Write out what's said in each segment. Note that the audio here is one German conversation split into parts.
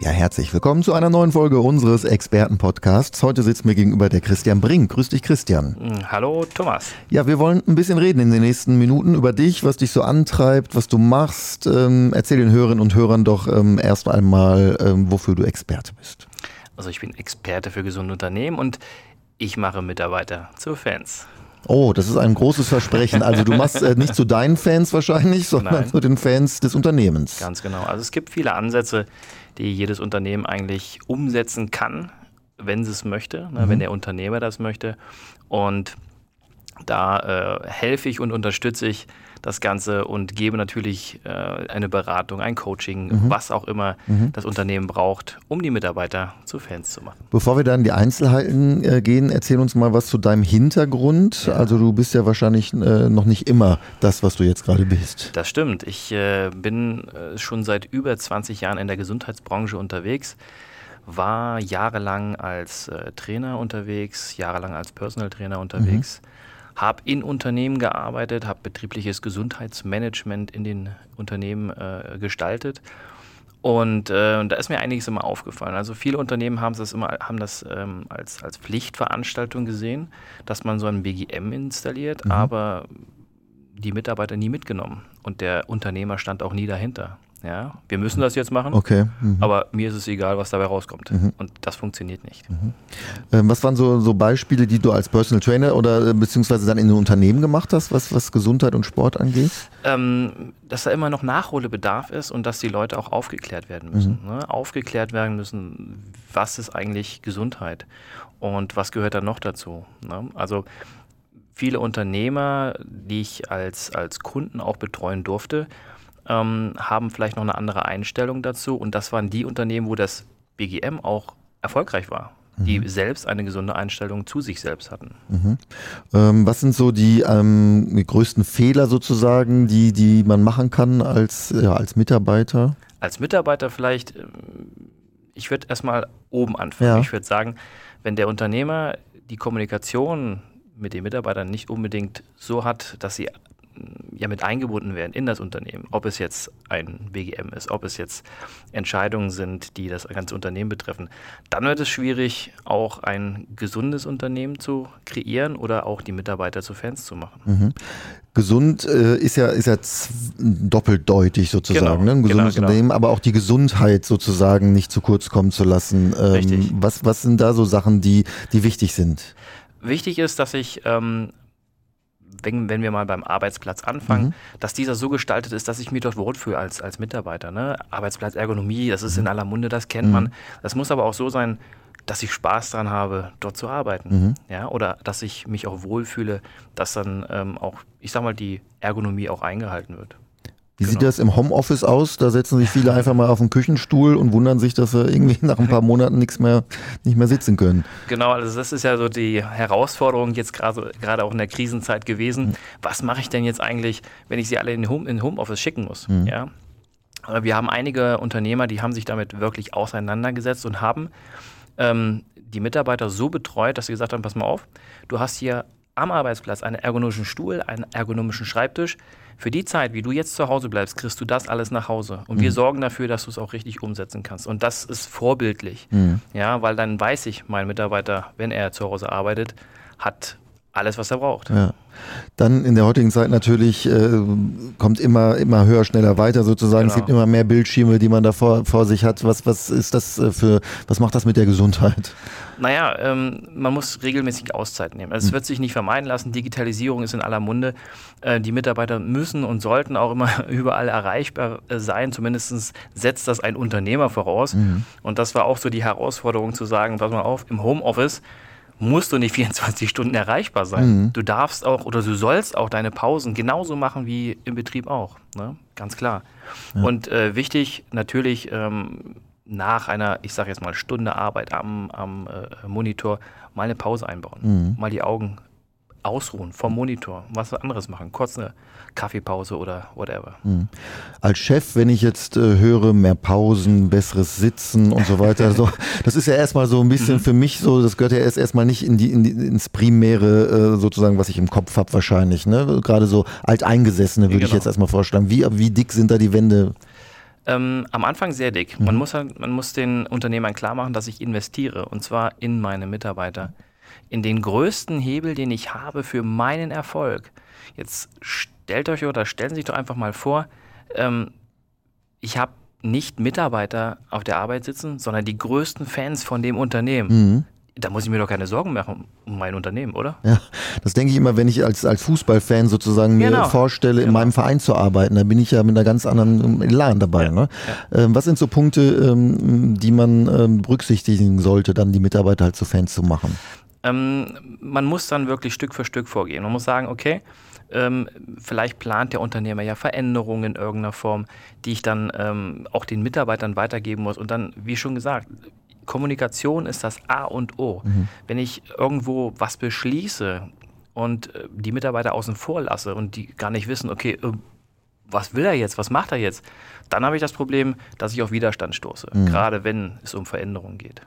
Ja, herzlich willkommen zu einer neuen Folge unseres Expertenpodcasts. Heute sitzt mir gegenüber der Christian Brink. Grüß dich, Christian. Hm, hallo, Thomas. Ja, wir wollen ein bisschen reden in den nächsten Minuten über dich, was dich so antreibt, was du machst. Ähm, erzähl den Hörerinnen und Hörern doch ähm, erst einmal, ähm, wofür du Experte bist. Also ich bin Experte für gesunde Unternehmen und ich mache Mitarbeiter zu Fans. Oh, das ist ein großes Versprechen. Also du machst äh, nicht zu deinen Fans wahrscheinlich, sondern Nein. zu den Fans des Unternehmens. Ganz genau. Also es gibt viele Ansätze, die jedes Unternehmen eigentlich umsetzen kann, wenn es möchte, ne, mhm. wenn der Unternehmer das möchte. Und da äh, helfe ich und unterstütze ich das Ganze und gebe natürlich äh, eine Beratung, ein Coaching, mhm. was auch immer mhm. das Unternehmen braucht, um die Mitarbeiter zu Fans zu machen. Bevor wir dann in die Einzelheiten äh, gehen, erzähl uns mal was zu deinem Hintergrund. Ja. Also du bist ja wahrscheinlich äh, noch nicht immer das, was du jetzt gerade bist. Das stimmt. Ich äh, bin äh, schon seit über 20 Jahren in der Gesundheitsbranche unterwegs war jahrelang als äh, Trainer unterwegs, jahrelang als Personal Trainer unterwegs. Mhm habe in Unternehmen gearbeitet, habe betriebliches Gesundheitsmanagement in den Unternehmen äh, gestaltet. Und äh, da ist mir einiges immer aufgefallen. Also viele Unternehmen haben das immer haben das ähm, als, als Pflichtveranstaltung gesehen, dass man so ein BGM installiert, mhm. aber die Mitarbeiter nie mitgenommen. Und der Unternehmer stand auch nie dahinter. Ja, wir müssen das jetzt machen, okay. Mhm. aber mir ist es egal, was dabei rauskommt. Mhm. Und das funktioniert nicht. Mhm. Ähm, was waren so, so Beispiele, die du als Personal Trainer oder äh, beziehungsweise dann in den Unternehmen gemacht hast, was, was Gesundheit und Sport angeht? Ähm, dass da immer noch Nachholbedarf ist und dass die Leute auch aufgeklärt werden müssen. Mhm. Ne? Aufgeklärt werden müssen, was ist eigentlich Gesundheit und was gehört da noch dazu. Ne? Also viele Unternehmer, die ich als, als Kunden auch betreuen durfte, ähm, haben vielleicht noch eine andere Einstellung dazu. Und das waren die Unternehmen, wo das BGM auch erfolgreich war die mhm. selbst eine gesunde Einstellung zu sich selbst hatten. Mhm. Ähm, was sind so die, ähm, die, größten Fehler sozusagen, die, die man machen kann als, ja, als Mitarbeiter? Als Mitarbeiter vielleicht, ähm, ich würde erstmal oben anfangen. Ja. Ich würde sagen, wenn der Unternehmer die Kommunikation mit den Mitarbeitern nicht unbedingt so hat, dass sie ja mit eingebunden werden in das Unternehmen, ob es jetzt ein BGM ist, ob es jetzt Entscheidungen sind, die das ganze Unternehmen betreffen, dann wird es schwierig, auch ein gesundes Unternehmen zu kreieren oder auch die Mitarbeiter zu Fans zu machen. Mhm. Gesund äh, ist ja ist ja doppeldeutig sozusagen, genau, ne? ein gesundes genau, genau. Unternehmen, aber auch die Gesundheit sozusagen nicht zu kurz kommen zu lassen. Ähm, Richtig. Was was sind da so Sachen, die die wichtig sind? Wichtig ist, dass ich ähm, wenn, wenn wir mal beim Arbeitsplatz anfangen, mhm. dass dieser so gestaltet ist, dass ich mich dort wohlfühle als, als Mitarbeiter. Ne? Arbeitsplatzergonomie, das ist mhm. in aller Munde, das kennt mhm. man. Das muss aber auch so sein, dass ich Spaß daran habe, dort zu arbeiten. Mhm. Ja? Oder dass ich mich auch wohlfühle, dass dann ähm, auch, ich sag mal, die Ergonomie auch eingehalten wird. Wie genau. sieht das im Homeoffice aus? Da setzen sich viele einfach mal auf den Küchenstuhl und wundern sich, dass sie irgendwie nach ein paar Monaten nichts mehr, nicht mehr sitzen können. Genau, also das ist ja so die Herausforderung jetzt gerade, gerade auch in der Krisenzeit gewesen. Was mache ich denn jetzt eigentlich, wenn ich sie alle in Home, in Homeoffice schicken muss? Mhm. Ja? Wir haben einige Unternehmer, die haben sich damit wirklich auseinandergesetzt und haben ähm, die Mitarbeiter so betreut, dass sie gesagt haben, pass mal auf, du hast hier am Arbeitsplatz einen ergonomischen Stuhl, einen ergonomischen Schreibtisch, für die Zeit, wie du jetzt zu Hause bleibst, kriegst du das alles nach Hause. Und mhm. wir sorgen dafür, dass du es auch richtig umsetzen kannst. Und das ist vorbildlich. Mhm. Ja, weil dann weiß ich, mein Mitarbeiter, wenn er zu Hause arbeitet, hat alles, was er braucht. Ja. Dann in der heutigen Zeit natürlich äh, kommt immer, immer höher, schneller weiter sozusagen. Genau. Es gibt immer mehr Bildschirme, die man da vor, vor sich hat. Was, was ist das äh, für, was macht das mit der Gesundheit? Naja, ähm, man muss regelmäßig Auszeit nehmen. Also es hm. wird sich nicht vermeiden lassen. Digitalisierung ist in aller Munde. Äh, die Mitarbeiter müssen und sollten auch immer überall erreichbar äh, sein. Zumindest setzt das ein Unternehmer voraus. Mhm. Und das war auch so die Herausforderung zu sagen, pass mal auf, im Homeoffice musst du nicht 24 Stunden erreichbar sein. Mhm. Du darfst auch oder du sollst auch deine Pausen genauso machen wie im Betrieb auch. Ne? Ganz klar. Ja. Und äh, wichtig natürlich ähm, nach einer, ich sage jetzt mal, Stunde Arbeit am, am äh, Monitor mal eine Pause einbauen. Mhm. Mal die Augen ausruhen vom Monitor, was anderes machen, kurz eine Kaffeepause oder whatever. Mhm. Als Chef, wenn ich jetzt äh, höre, mehr Pausen, besseres Sitzen und so weiter, so, das ist ja erstmal so ein bisschen mhm. für mich so, das gehört ja erst erstmal nicht in die, in die, ins Primäre äh, sozusagen, was ich im Kopf habe wahrscheinlich. Ne? Gerade so alteingesessene würde genau. ich jetzt erstmal vorschlagen. Wie, wie dick sind da die Wände? Ähm, am Anfang sehr dick. Mhm. Man, muss, halt, man muss den Unternehmern klar machen, dass ich investiere und zwar in meine Mitarbeiter. In den größten Hebel, den ich habe für meinen Erfolg. Jetzt stellt euch oder stellen Sie sich doch einfach mal vor, ähm, ich habe nicht Mitarbeiter auf der Arbeit sitzen, sondern die größten Fans von dem Unternehmen. Mhm. Da muss ich mir doch keine Sorgen machen um mein Unternehmen, oder? Ja, das denke ich immer, wenn ich als, als Fußballfan sozusagen genau. mir vorstelle, genau. in meinem Verein zu arbeiten. Da bin ich ja mit einer ganz anderen Elan dabei. Ja. Ne? Ja. Ähm, was sind so Punkte, ähm, die man ähm, berücksichtigen sollte, dann die Mitarbeiter halt zu Fans zu machen? Ähm, man muss dann wirklich Stück für Stück vorgehen. Man muss sagen, okay, ähm, vielleicht plant der Unternehmer ja Veränderungen in irgendeiner Form, die ich dann ähm, auch den Mitarbeitern weitergeben muss. Und dann, wie schon gesagt, Kommunikation ist das A und O. Mhm. Wenn ich irgendwo was beschließe und äh, die Mitarbeiter außen vor lasse und die gar nicht wissen, okay, äh, was will er jetzt, was macht er jetzt, dann habe ich das Problem, dass ich auf Widerstand stoße, mhm. gerade wenn es um Veränderungen geht.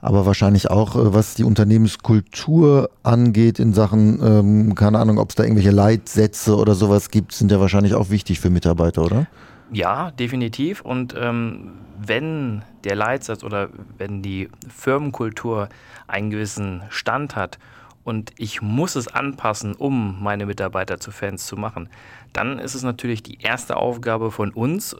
Aber wahrscheinlich auch, äh, was die Unternehmenskultur angeht in Sachen, ähm, keine Ahnung, ob es da irgendwelche Leitsätze oder sowas gibt, sind ja wahrscheinlich auch wichtig für Mitarbeiter, oder? Ja, definitiv. Und ähm, wenn der Leitsatz oder wenn die Firmenkultur einen gewissen Stand hat und ich muss es anpassen, um meine Mitarbeiter zu Fans zu machen, dann ist es natürlich die erste Aufgabe von uns,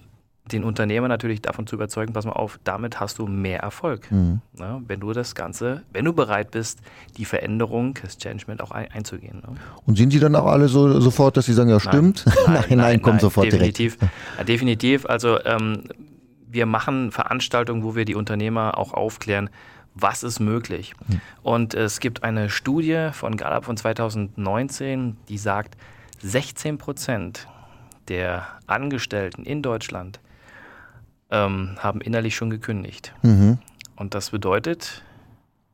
den Unternehmer natürlich davon zu überzeugen, pass mal auf, damit hast du mehr Erfolg. Mhm. Ja, wenn du das Ganze, wenn du bereit bist, die Veränderung, das Changement auch ein, einzugehen. Ne? Und sind die dann auch alle so sofort, dass sie sagen, ja stimmt? Nein, nein, nein, nein kommt sofort definitiv, direkt. Ja, definitiv. Also ähm, wir machen Veranstaltungen, wo wir die Unternehmer auch aufklären, was ist möglich. Mhm. Und es gibt eine Studie von Gallup von 2019, die sagt, 16 Prozent der Angestellten in Deutschland ähm, haben innerlich schon gekündigt. Mhm. Und das bedeutet,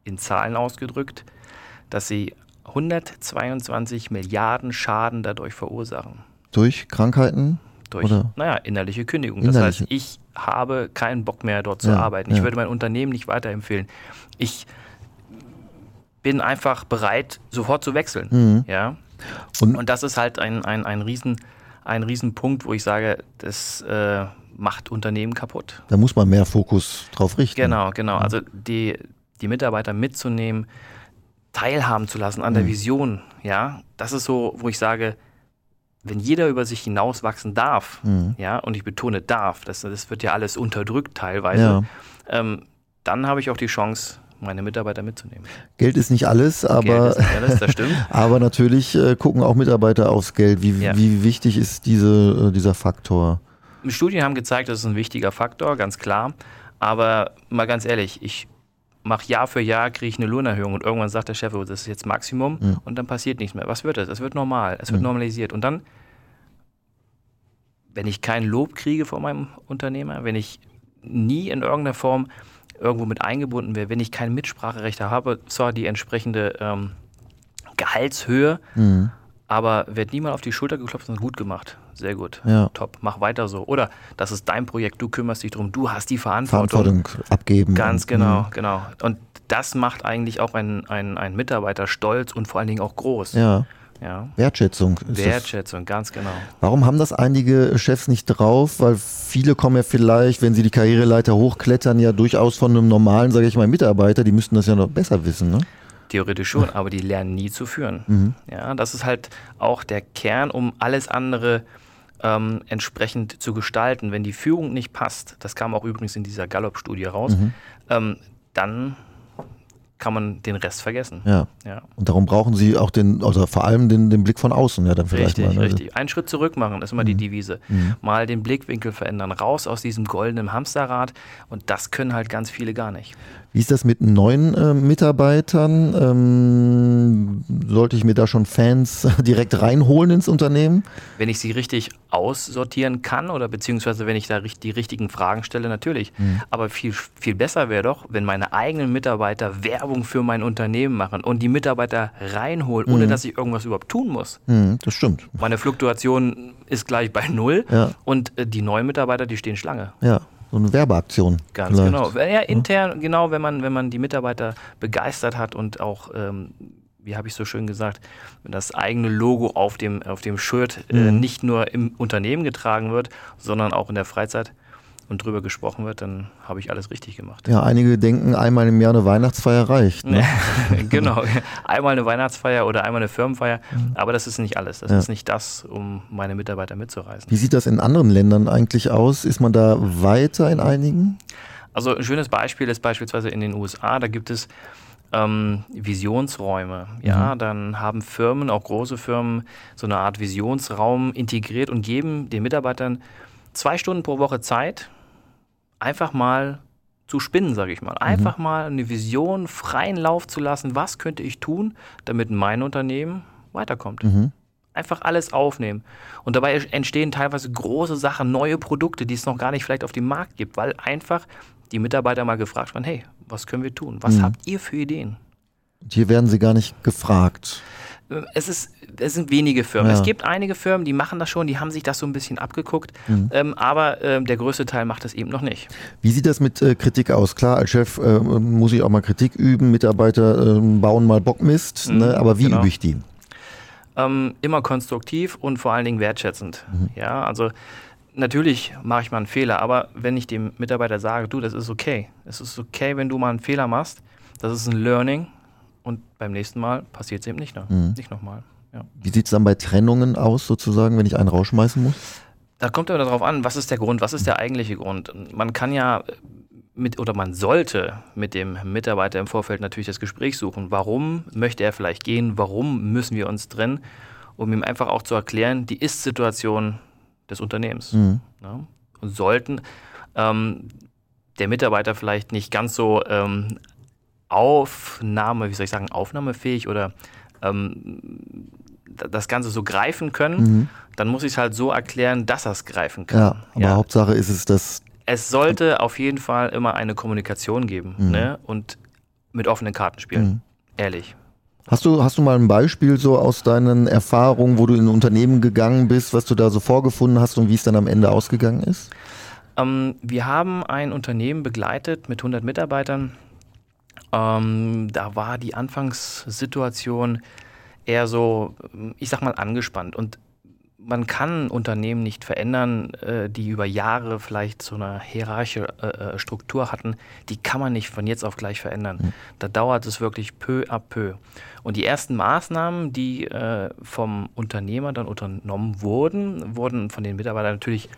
in Zahlen ausgedrückt, dass sie 122 Milliarden Schaden dadurch verursachen. Durch Krankheiten? Durch, oder? naja, innerliche Kündigung. Innerliche. Das heißt, ich habe keinen Bock mehr dort zu ja, arbeiten. Ich ja. würde mein Unternehmen nicht weiterempfehlen. Ich bin einfach bereit, sofort zu wechseln. Mhm. Ja? Und, Und, das ist halt ein, ein, ein, Riesen, ein Riesenpunkt, wo ich sage, das äh, macht Unternehmen kaputt. Da muss man mehr Fokus drauf richten. Genau, genau. Also die, die Mitarbeiter mitzunehmen, teilhaben zu lassen an der mhm. Vision, ja, das ist so, wo ich sage, wenn jeder über sich hinauswachsen darf, mhm. ja, und ich betone darf, das, das wird ja alles unterdrückt teilweise, ja. ähm, dann habe ich auch die Chance, meine Mitarbeiter mitzunehmen. Geld ist nicht alles, aber, Geld ist nicht alles, das stimmt. aber natürlich äh, gucken auch Mitarbeiter aufs Geld. Wie, ja. wie wichtig ist diese, äh, dieser Faktor? Studien haben gezeigt, das ist ein wichtiger Faktor, ganz klar. Aber mal ganz ehrlich, ich mache Jahr für Jahr, kriege ich eine Lohnerhöhung und irgendwann sagt der Chef, oh, das ist jetzt Maximum mhm. und dann passiert nichts mehr. Was wird das? Es wird normal, es wird mhm. normalisiert. Und dann, wenn ich kein Lob kriege von meinem Unternehmer, wenn ich nie in irgendeiner Form irgendwo mit eingebunden wäre, wenn ich kein Mitspracherecht habe, zwar die entsprechende ähm, Gehaltshöhe, mhm aber wird niemand auf die Schulter geklopft und gut gemacht. Sehr gut. Ja. Top. Mach weiter so. Oder das ist dein Projekt, du kümmerst dich drum, du hast die Verantwortung. Verantwortung abgeben. Ganz genau, mh. genau. Und das macht eigentlich auch einen, einen, Mitarbeiter stolz und vor allen Dingen auch groß. Ja. Ja. Wertschätzung. Wertschätzung, das. ganz genau. Warum haben das einige Chefs nicht drauf? Weil viele kommen ja vielleicht, wenn sie die Karriereleiter hochklettern, ja durchaus von einem normalen, sage ich mal, Mitarbeiter, die müssten das ja noch besser wissen, ne? Theoretisch schon, aber die lernen nie zu führen. Mhm. Ja, das ist halt auch der Kern, um alles andere ähm, entsprechend zu gestalten. Wenn die Führung nicht passt, das kam auch übrigens in dieser Gallup-Studie raus, mhm. ähm, dann kann man den Rest vergessen. Ja. ja. Und darum brauchen sie auch den, also vor allem den, den Blick von außen, ja, dann vielleicht richtig, mal. Ne? Richtig, Einen Schritt zurück machen, ist immer mhm. die Devise. Mhm. Mal den Blickwinkel verändern, raus aus diesem goldenen Hamsterrad und das können halt ganz viele gar nicht. Wie ist das mit neuen äh, Mitarbeitern? Ähm, sollte ich mir da schon Fans direkt reinholen ins Unternehmen? Wenn ich sie richtig aussortieren kann oder beziehungsweise wenn ich da die richtigen Fragen stelle, natürlich. Mhm. Aber viel, viel besser wäre doch, wenn meine eigenen Mitarbeiter Werbung für mein Unternehmen machen und die Mitarbeiter reinholen, ohne mhm. dass ich irgendwas überhaupt tun muss. Mhm, das stimmt. Meine Fluktuation ist gleich bei Null ja. und äh, die neuen Mitarbeiter, die stehen Schlange. Ja so eine Werbeaktion. Ganz vielleicht. genau. Ja, intern, ja. genau, wenn man, wenn man die Mitarbeiter begeistert hat und auch, ähm, wie habe ich so schön gesagt, wenn das eigene Logo auf dem, auf dem Shirt äh, mhm. nicht nur im Unternehmen getragen wird, sondern auch in der Freizeit, und drüber gesprochen wird, dann habe ich alles richtig gemacht. Ja, einige denken, einmal im Jahr eine Weihnachtsfeier reicht. Ne? genau, einmal eine Weihnachtsfeier oder einmal eine Firmenfeier, mhm. aber das ist nicht alles. Das ja. ist nicht das, um meine Mitarbeiter mitzureisen. Wie sieht das in anderen Ländern eigentlich aus? Ist man da weiter in einigen? Also ein schönes Beispiel ist beispielsweise in den USA, da gibt es ähm, Visionsräume. Ja, mhm. dann haben Firmen, auch große Firmen, so eine Art Visionsraum integriert und geben den Mitarbeitern zwei Stunden pro Woche Zeit, einfach mal zu spinnen, sage ich mal. Einfach mhm. mal eine Vision freien Lauf zu lassen. Was könnte ich tun, damit mein Unternehmen weiterkommt? Mhm. Einfach alles aufnehmen. Und dabei entstehen teilweise große Sachen, neue Produkte, die es noch gar nicht vielleicht auf dem Markt gibt, weil einfach die Mitarbeiter mal gefragt werden, hey, was können wir tun? Was mhm. habt ihr für Ideen? hier werden sie gar nicht gefragt es ist, es sind wenige Firmen. Ja. Es gibt einige Firmen, die machen das schon, die haben sich das so ein bisschen abgeguckt, mhm. ähm, aber äh, der größte Teil macht das eben noch nicht. Wie sieht das mit äh, Kritik aus? Klar, als Chef äh, muss ich auch mal Kritik üben, Mitarbeiter ähm, bauen mal Bockmist, mhm, ne? aber wie genau. übe ich die? Ähm, immer konstruktiv und vor allen Dingen wertschätzend. Mhm. Ja, also natürlich mache ich mal einen Fehler, aber wenn ich dem Mitarbeiter sage, du, das ist okay, es ist okay, wenn du mal einen Fehler machst, das ist ein Learning, und beim nächsten Mal passiert es eben nicht, ne? mhm. nicht nochmal. Ja. Wie sieht es dann bei Trennungen aus, sozusagen, wenn ich einen rausschmeißen muss? Da kommt aber darauf an, was ist der Grund, was ist der eigentliche Grund. Man kann ja mit oder man sollte mit dem Mitarbeiter im Vorfeld natürlich das Gespräch suchen. Warum möchte er vielleicht gehen? Warum müssen wir uns trennen? Um ihm einfach auch zu erklären, die Ist-Situation des Unternehmens. Mhm. Ne? Und sollten ähm, der Mitarbeiter vielleicht nicht ganz so ähm, Aufnahme, wie soll ich sagen, aufnahmefähig oder ähm, das Ganze so greifen können, mhm. dann muss ich es halt so erklären, dass er es greifen kann. Ja, aber ja. Hauptsache ist es, dass. Es sollte auf jeden Fall immer eine Kommunikation geben mhm. ne? und mit offenen Karten spielen. Mhm. Ehrlich. Hast du, hast du mal ein Beispiel so aus deinen Erfahrungen, wo du in ein Unternehmen gegangen bist, was du da so vorgefunden hast und wie es dann am Ende ausgegangen ist? Ähm, wir haben ein Unternehmen begleitet mit 100 Mitarbeitern ähm, da war die Anfangssituation eher so, ich sag mal, angespannt. Und man kann Unternehmen nicht verändern, äh, die über Jahre vielleicht so eine hierarchische äh, äh, Struktur hatten. Die kann man nicht von jetzt auf gleich verändern. Mhm. Da dauert es wirklich peu à peu. Und die ersten Maßnahmen, die vom Unternehmer dann unternommen wurden, wurden von den Mitarbeitern natürlich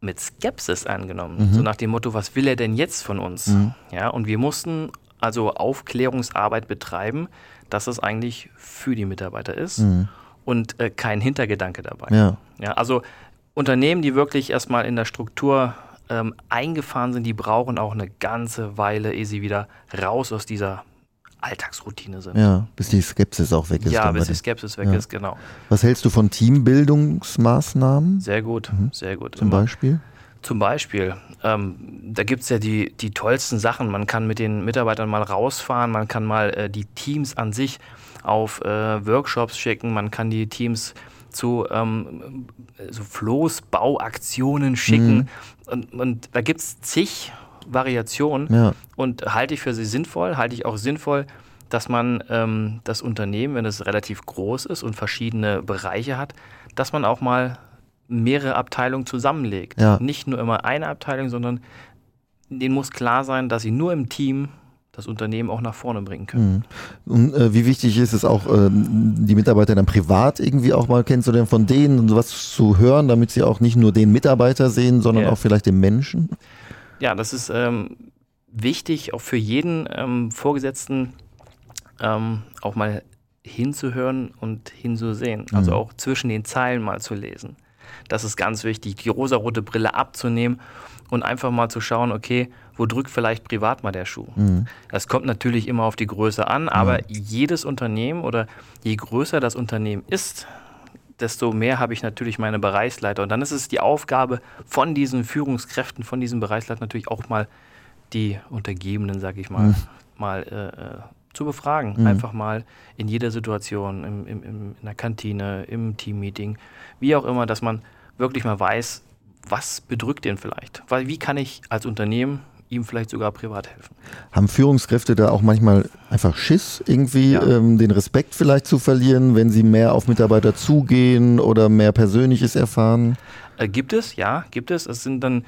mit Skepsis angenommen. Mhm. So nach dem Motto, was will er denn jetzt von uns? Mhm. Ja, und wir mussten also Aufklärungsarbeit betreiben, dass es eigentlich für die Mitarbeiter ist mhm. Und äh, kein Hintergedanke dabei. Ja. ja. also Unternehmen, die wirklich erstmal in der Struktur ähm, eingefahren sind, die brauchen auch eine ganze Weile, ehe sie wieder raus aus dieser Alltagsroutine sind. Ja, bis die Skepsis auch weg ist. Ja, bis die Skepsis weg ja. ist, genau. Was hältst du von Teambildungsmaßnahmen? Sehr gut, mhm. sehr gut. Zum Immer. Beispiel? Zum Beispiel, ähm, da gibt es ja die, die tollsten Sachen. Man kann mit den Mitarbeitern mal rausfahren, man kann mal äh, die Teams an sich auf äh, Workshops schicken, man kann die Teams zu ähm, so Floßbauaktionen schicken. Mhm. Und, und da gibt es zig Variation ja. und halte ich für sie sinnvoll, halte ich auch sinnvoll, dass man ähm, das Unternehmen, wenn es relativ groß ist und verschiedene Bereiche hat, dass man auch mal mehrere Abteilungen zusammenlegt. Ja. Nicht nur immer eine Abteilung, sondern denen muss klar sein, dass sie nur im Team das Unternehmen auch nach vorne bringen können. Mhm. Und äh, wie wichtig ist es auch, äh, die Mitarbeiter dann privat irgendwie auch mal kennenzulernen, von denen und sowas zu hören, damit sie auch nicht nur den Mitarbeiter sehen, sondern yeah. auch vielleicht den Menschen? ja, das ist ähm, wichtig, auch für jeden ähm, Vorgesetzten ähm, auch mal hinzuhören und hinzusehen. Also mhm. auch zwischen den Zeilen mal zu lesen. Das ist ganz wichtig, die rosarote Brille abzunehmen und einfach mal zu schauen, okay, wo drückt vielleicht privat mal der Schuh? Mhm. Das kommt natürlich immer auf die Größe an, aber mhm. jedes Unternehmen oder je größer das Unternehmen ist, desto mehr habe ich natürlich meine Bereichsleiter. Und dann ist es die Aufgabe von diesen Führungskräften, von diesen Bereichsleitern natürlich auch mal die Untergebenen, sage ich mal, mhm. mal äh, äh, zu befragen. Mhm. Einfach mal in jeder Situation, im, im, im, in der Kantine, im Teammeeting, wie auch immer, dass man wirklich mal weiß, was bedrückt den vielleicht? Weil wie kann ich als Unternehmen ihm vielleicht sogar privat helfen? Haben Führungskräfte da auch manchmal einfach Schiss, irgendwie ja. ähm, den Respekt vielleicht zu verlieren, wenn sie mehr auf Mitarbeiter zugehen oder mehr Persönliches erfahren? Äh, gibt es, ja, gibt es. Es sind dann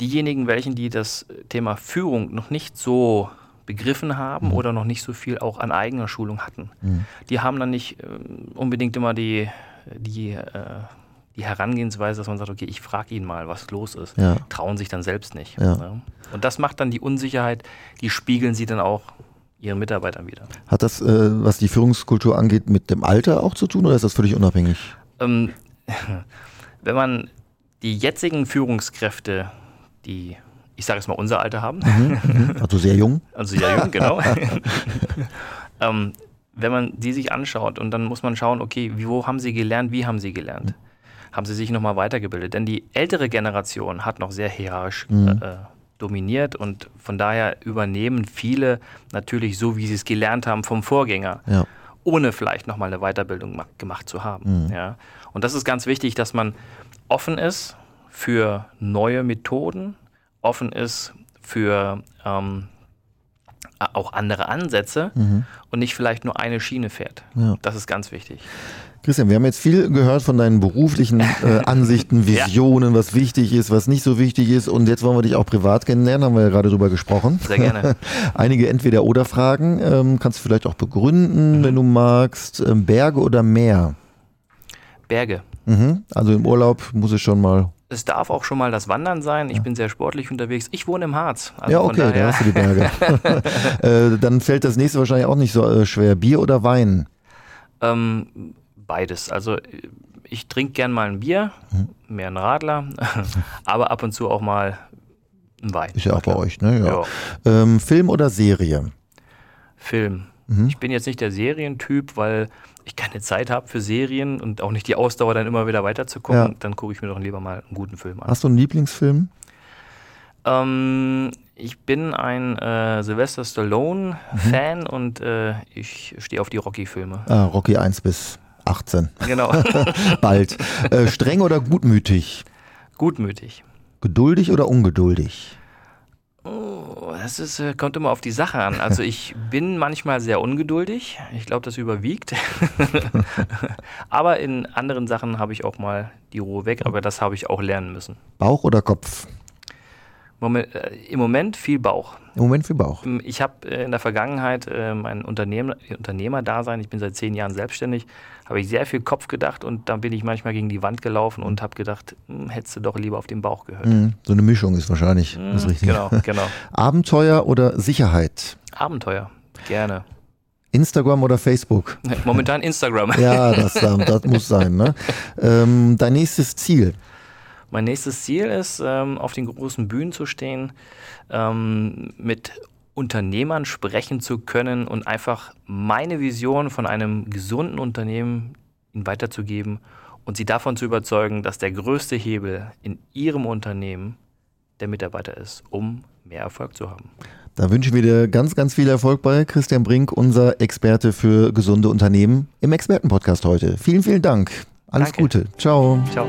diejenigen, welchen die das Thema Führung noch nicht so begriffen haben mhm. oder noch nicht so viel auch an eigener Schulung hatten. Mhm. Die haben dann nicht äh, unbedingt immer die, die, äh, die Herangehensweise, dass man sagt, okay, ich frage ihn mal, was los ist. Ja. Trauen sich dann selbst nicht. Ja. Ne? Und das macht dann die Unsicherheit, die spiegeln sie dann auch ihren Mitarbeitern wieder. Hat das, äh, was die Führungskultur angeht, mit dem Alter auch zu tun oder ist das völlig unabhängig? Ähm, wenn man die jetzigen Führungskräfte, die ich sage es mal, unser Alter haben. Mhm, mhm. also sehr jung. Also sehr jung, genau. ähm, wenn man die sich anschaut und dann muss man schauen, okay, wo haben sie gelernt, wie haben sie gelernt? Mhm. Haben sie sich nochmal weitergebildet? Denn die ältere Generation hat noch sehr hierarchisch mhm. äh, dominiert und von daher übernehmen viele natürlich so, wie sie es gelernt haben vom Vorgänger. Ja. Ohne vielleicht nochmal eine Weiterbildung gemacht zu haben. Mhm. Ja? Und das ist ganz wichtig, dass man offen ist für neue Methoden, offen ist für ähm, auch andere Ansätze mhm. und nicht vielleicht nur eine Schiene fährt. Ja. Das ist ganz wichtig. Christian, wir haben jetzt viel gehört von deinen beruflichen äh, Ansichten, Visionen, ja. was wichtig ist, was nicht so wichtig ist. Und jetzt wollen wir dich auch privat kennenlernen, haben wir ja gerade drüber gesprochen. Sehr gerne. Einige Entweder-Oder-Fragen ähm, kannst du vielleicht auch begründen, mhm. wenn du magst. Ähm, Berge oder Meer? Berge. Mhm. Also im Urlaub muss es schon mal es darf auch schon mal das Wandern sein. Ich ja. bin sehr sportlich unterwegs. Ich wohne im Harz. Also ja, okay, da hast du die Berge. äh, dann fällt das nächste wahrscheinlich auch nicht so äh, schwer. Bier oder Wein? Ähm, beides. Also ich trinke gern mal ein Bier, hm. mehr ein Radler, aber ab und zu auch mal ein Wein. Ist ja auch bei euch, ne? Ja. Ähm, Film oder Serie? Film. Mhm. Ich bin jetzt nicht der Serientyp, weil ich keine Zeit habe für Serien und auch nicht die Ausdauer, dann immer wieder weiterzugucken, ja. dann gucke ich mir doch lieber mal einen guten Film an. Hast du einen Lieblingsfilm? Ähm, ich bin ein äh, Sylvester Stallone-Fan mhm. und äh, ich stehe auf die Rocky-Filme. Ah, Rocky 1 bis 18. Genau. Bald. Äh, streng oder gutmütig? Gutmütig. Geduldig oder ungeduldig? Das ist, äh, kommt immer auf die Sache an. Also ich bin manchmal sehr ungeduldig. Ich glaube, das überwiegt. aber in anderen Sachen habe ich auch mal die Ruhe weg. Aber das habe ich auch lernen müssen. Bauch oder Kopf? Moment, äh, Im Moment viel Bauch. Im Moment viel Bauch. Ähm, ich habe äh, in der Vergangenheit äh, mein Unternehmen, Unternehmerdasein, ich bin seit zehn Jahren selbstständig, habe ich sehr viel Kopf gedacht und dann bin ich manchmal gegen die Wand gelaufen und habe gedacht, hm, hättest du doch lieber auf den Bauch gehört. Mm, so eine Mischung ist wahrscheinlich mm, das Richtige. Genau, genau. Abenteuer oder Sicherheit? Abenteuer, gerne. Instagram oder Facebook? Momentan Instagram. ja, das, das muss sein. Ne? Ähm, dein nächstes Ziel? Mein nächstes Ziel ist, ähm, auf den großen Bühnen zu stehen, ähm, mit Unternehmern sprechen zu können und einfach meine Vision von einem gesunden Unternehmen ihnen weiterzugeben und sie davon zu überzeugen, dass der größte Hebel in ihrem Unternehmen der Mitarbeiter ist, um mehr Erfolg zu haben. Da wünschen wir dir ganz, ganz viel Erfolg bei Christian Brink, unser Experte für gesunde Unternehmen im Expertenpodcast heute. Vielen, vielen Dank. Alles Danke. Gute. Ciao. Ciao.